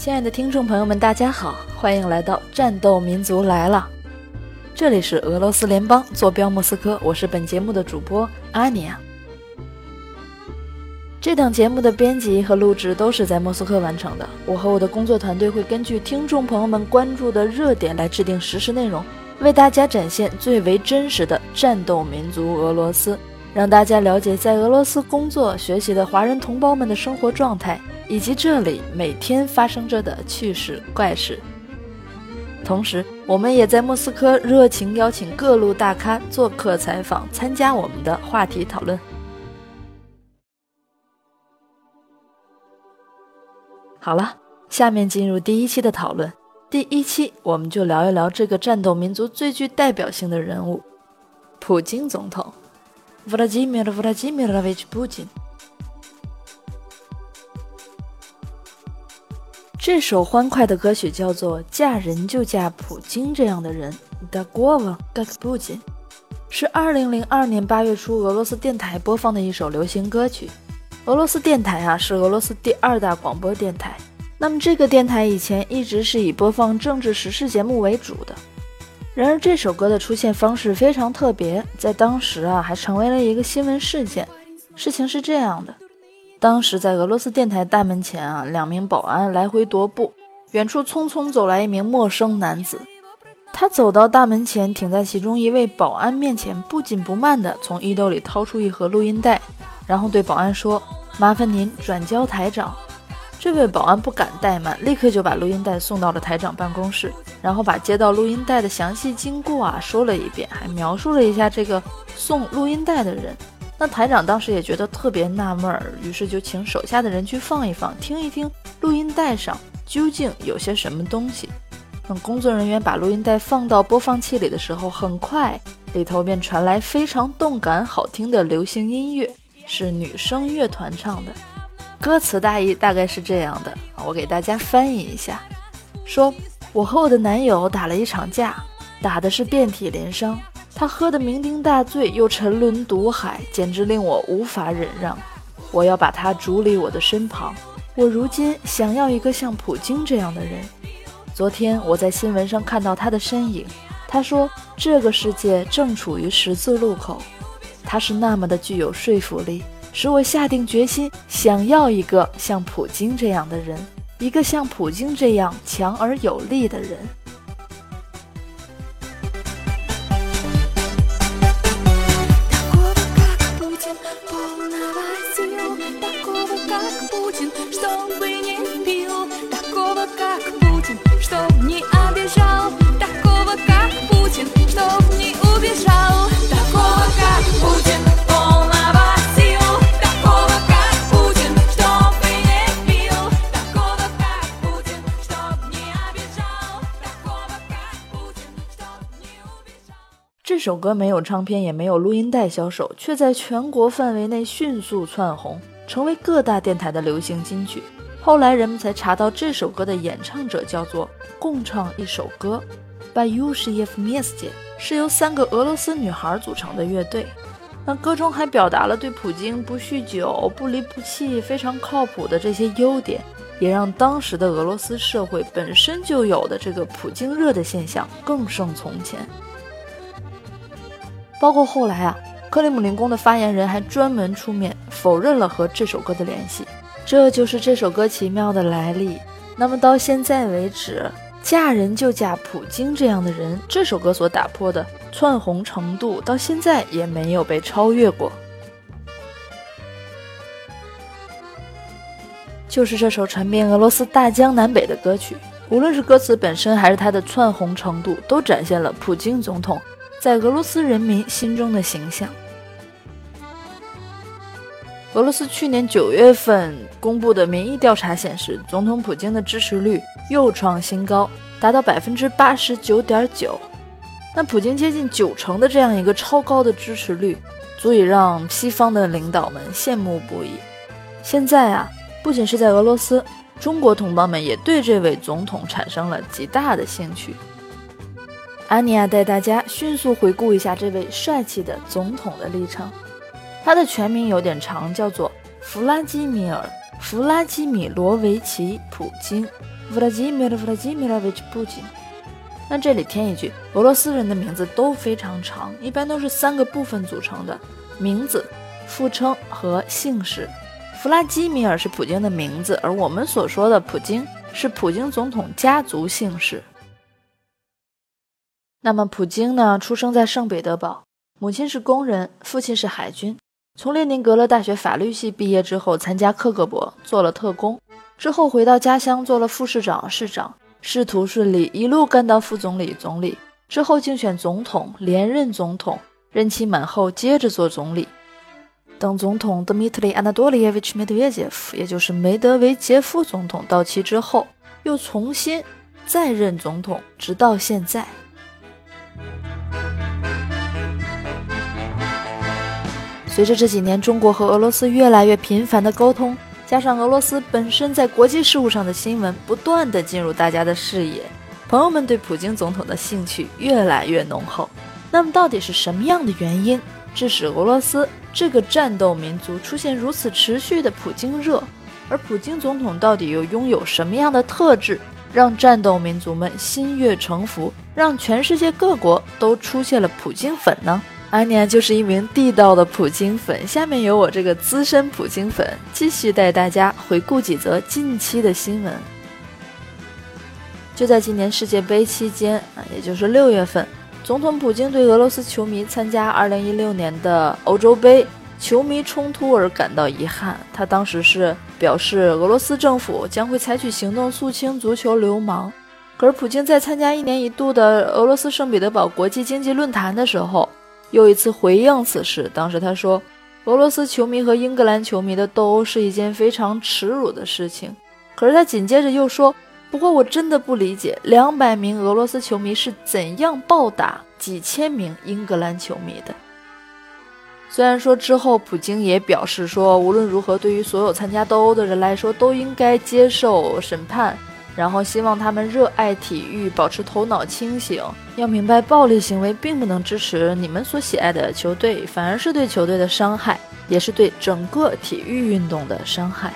亲爱的听众朋友们，大家好，欢迎来到《战斗民族来了》，这里是俄罗斯联邦坐标莫斯科，我是本节目的主播阿尼亚。这档节目的编辑和录制都是在莫斯科完成的，我和我的工作团队会根据听众朋友们关注的热点来制定实时内容，为大家展现最为真实的战斗民族俄罗斯，让大家了解在俄罗斯工作学习的华人同胞们的生活状态。以及这里每天发生着的趣事怪事。同时，我们也在莫斯科热情邀请各路大咖做客采访，参加我们的话题讨论。好了，下面进入第一期的讨论。第一期，我们就聊一聊这个战斗民族最具代表性的人物——普京总统。Vladimir Vladimirovich Putin。这首欢快的歌曲叫做《嫁人就嫁普京这样的人》的国王格克布金，是2002年8月初俄罗斯电台播放的一首流行歌曲。俄罗斯电台啊，是俄罗斯第二大广播电台。那么这个电台以前一直是以播放政治时事节目为主的。然而这首歌的出现方式非常特别，在当时啊还成为了一个新闻事件。事情是这样的。当时在俄罗斯电台大门前啊，两名保安来回踱步。远处匆匆走来一名陌生男子，他走到大门前，停在其中一位保安面前，不紧不慢地从衣兜里掏出一盒录音带，然后对保安说：“麻烦您转交台长。”这位保安不敢怠慢，立刻就把录音带送到了台长办公室，然后把接到录音带的详细经过啊说了一遍，还描述了一下这个送录音带的人。那台长当时也觉得特别纳闷儿，于是就请手下的人去放一放，听一听录音带上究竟有些什么东西。等工作人员把录音带放到播放器里的时候，很快里头便传来非常动感、好听的流行音乐，是女声乐团唱的。歌词大意大概是这样的，我给大家翻译一下：说我和我的男友打了一场架，打的是遍体鳞伤。他喝得酩酊大醉，又沉沦毒海，简直令我无法忍让。我要把他逐离我的身旁。我如今想要一个像普京这样的人。昨天我在新闻上看到他的身影。他说这个世界正处于十字路口。他是那么的具有说服力，使我下定决心想要一个像普京这样的人，一个像普京这样强而有力的人。он такого, как Путин, чтобы не пить. 这首歌没有唱片，也没有录音带销售，却在全国范围内迅速窜红，成为各大电台的流行金曲。后来人们才查到，这首歌的演唱者叫做“共唱一首歌 ”，by Yushiev Mieste，是由三个俄罗斯女孩组成的乐队。那歌中还表达了对普京不酗酒、不离不弃、非常靠谱的这些优点，也让当时的俄罗斯社会本身就有的这个普京热的现象更胜从前。包括后来啊，克里姆林宫的发言人还专门出面否认了和这首歌的联系，这就是这首歌奇妙的来历。那么到现在为止，嫁人就嫁普京这样的人，这首歌所打破的窜红程度，到现在也没有被超越过。就是这首传遍俄罗斯大江南北的歌曲，无论是歌词本身，还是它的窜红程度，都展现了普京总统。在俄罗斯人民心中的形象。俄罗斯去年九月份公布的民意调查显示，总统普京的支持率又创新高，达到百分之八十九点九。那普京接近九成的这样一个超高的支持率，足以让西方的领导们羡慕不已。现在啊，不仅是在俄罗斯，中国同胞们也对这位总统产生了极大的兴趣。安妮亚带大家迅速回顾一下这位帅气的总统的历程。他的全名有点长，叫做弗拉基米尔·弗拉基米罗维奇·普京。弗拉基米尔·弗拉基米罗维奇·普京。那这里添一句，俄罗斯人的名字都非常长，一般都是三个部分组成的：名字、父称和姓氏。弗拉基米尔是普京的名字，而我们所说的普京是普京总统家族姓氏。那么普京呢？出生在圣彼得堡，母亲是工人，父亲是海军。从列宁格勒大学法律系毕业之后，参加克格勃，做了特工，之后回到家乡做了副市长、市长。仕途顺利，一路干到副总理、总理之后，竞选总统，连任总统，任期满后接着做总理。等总统 Dmitry Anatolievich Medvedev，也就是梅德韦杰夫总统到期之后，又重新再任总统，直到现在。随着这几年中国和俄罗斯越来越频繁的沟通。加上俄罗斯本身在国际事务上的新闻不断的进入大家的视野，朋友们对普京总统的兴趣越来越浓厚。那么到底是什么样的原因，致使俄罗斯这个战斗民族出现如此持续的普京热？而普京总统到底又拥有什么样的特质，让战斗民族们心悦诚服，让全世界各国都出现了普京粉呢？安妮就是一名地道的普京粉，下面由我这个资深普京粉继续带大家回顾几则近期的新闻。就在今年世界杯期间啊，也就是六月份，总统普京对俄罗斯球迷参加2016年的欧洲杯球迷冲突而感到遗憾。他当时是表示俄罗斯政府将会采取行动肃清足球流氓。可是普京在参加一年一度的俄罗斯圣彼得堡国际经济论坛的时候。又一次回应此事，当时他说，俄罗斯球迷和英格兰球迷的斗殴是一件非常耻辱的事情。可是他紧接着又说，不过我真的不理解，两百名俄罗斯球迷是怎样暴打几千名英格兰球迷的。虽然说之后普京也表示说，无论如何，对于所有参加斗殴的人来说，都应该接受审判。然后希望他们热爱体育，保持头脑清醒。要明白，暴力行为并不能支持你们所喜爱的球队，反而是对球队的伤害，也是对整个体育运动的伤害。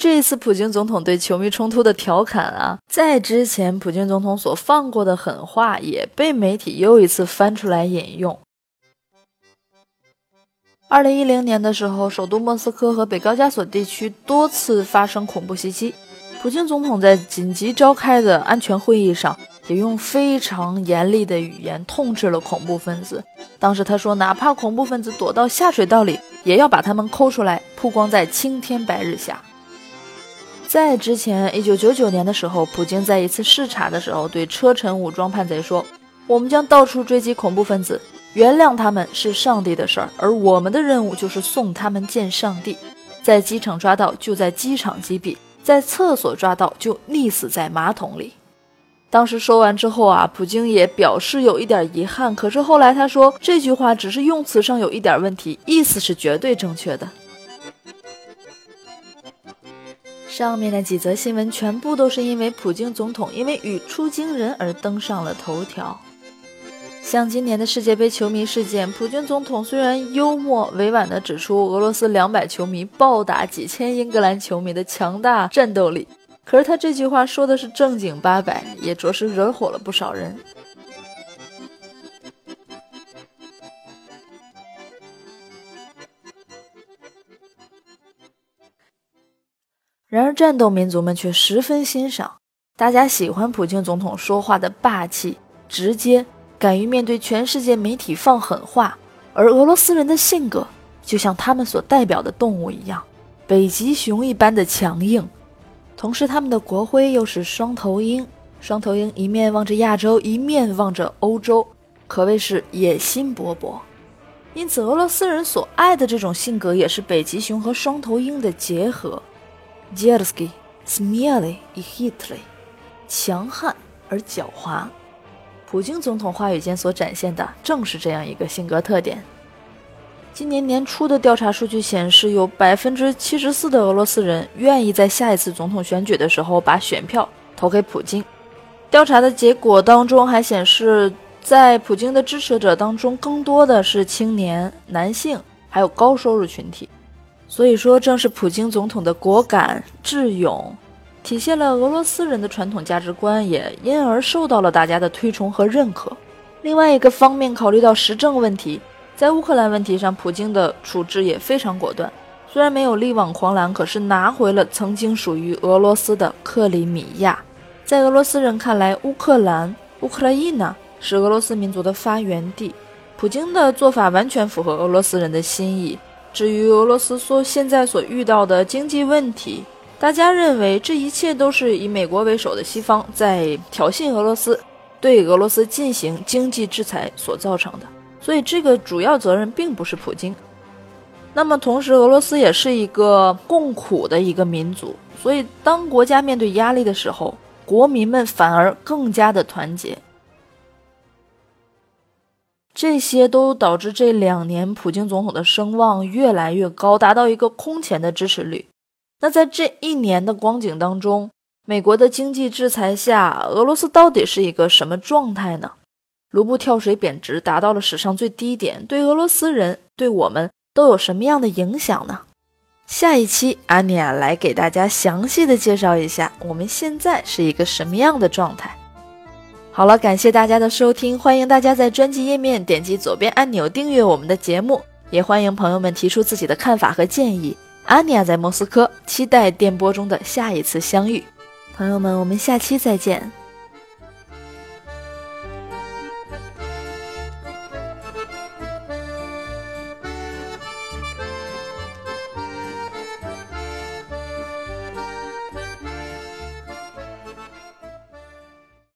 这一次普京总统对球迷冲突的调侃啊，在之前普京总统所放过的狠话也被媒体又一次翻出来引用。二零一零年的时候，首都莫斯科和北高加索地区多次发生恐怖袭击，普京总统在紧急召开的安全会议上，也用非常严厉的语言痛斥了恐怖分子。当时他说，哪怕恐怖分子躲到下水道里，也要把他们抠出来，曝光在青天白日下。在之前，一九九九年的时候，普京在一次视察的时候，对车臣武装叛贼说：“我们将到处追击恐怖分子，原谅他们是上帝的事儿，而我们的任务就是送他们见上帝。在机场抓到就在机场击毙，在厕所抓到就溺死在马桶里。”当时说完之后啊，普京也表示有一点遗憾，可是后来他说这句话只是用词上有一点问题，意思是绝对正确的。上面的几则新闻全部都是因为普京总统因为语出惊人而登上了头条。像今年的世界杯球迷事件，普京总统虽然幽默委婉地指出俄罗斯两百球迷暴打几千英格兰球迷的强大战斗力，可是他这句话说的是正经八百，也着实惹火了不少人。然而，战斗民族们却十分欣赏，大家喜欢普京总统说话的霸气、直接，敢于面对全世界媒体放狠话。而俄罗斯人的性格，就像他们所代表的动物一样，北极熊一般的强硬。同时，他们的国徽又是双头鹰，双头鹰一面望着亚洲，一面望着欧洲，可谓是野心勃勃。因此，俄罗斯人所爱的这种性格，也是北极熊和双头鹰的结合。杰尔斯基、斯米亚雷与希特勒，强悍而狡猾。普京总统话语间所展现的正是这样一个性格特点。今年年初的调查数据显示，有百分之七十四的俄罗斯人愿意在下一次总统选举的时候把选票投给普京。调查的结果当中还显示，在普京的支持者当中，更多的是青年、男性，还有高收入群体。所以说，正是普京总统的果敢、智勇，体现了俄罗斯人的传统价值观，也因而受到了大家的推崇和认可。另外一个方面，考虑到时政问题，在乌克兰问题上，普京的处置也非常果断。虽然没有力挽狂澜，可是拿回了曾经属于俄罗斯的克里米亚。在俄罗斯人看来，乌克兰乌克兰伊娜是俄罗斯民族的发源地。普京的做法完全符合俄罗斯人的心意。至于俄罗斯所现在所遇到的经济问题，大家认为这一切都是以美国为首的西方在挑衅俄罗斯，对俄罗斯进行经济制裁所造成的。所以这个主要责任并不是普京。那么同时，俄罗斯也是一个共苦的一个民族，所以当国家面对压力的时候，国民们反而更加的团结。这些都导致这两年普京总统的声望越来越高，达到一个空前的支持率。那在这一年的光景当中，美国的经济制裁下，俄罗斯到底是一个什么状态呢？卢布跳水贬值，达到了史上最低点，对俄罗斯人，对我们都有什么样的影响呢？下一期安妮亚来给大家详细的介绍一下，我们现在是一个什么样的状态。好了，感谢大家的收听，欢迎大家在专辑页面点击左边按钮订阅我们的节目，也欢迎朋友们提出自己的看法和建议。阿尼亚在莫斯科，期待电波中的下一次相遇，朋友们，我们下期再见。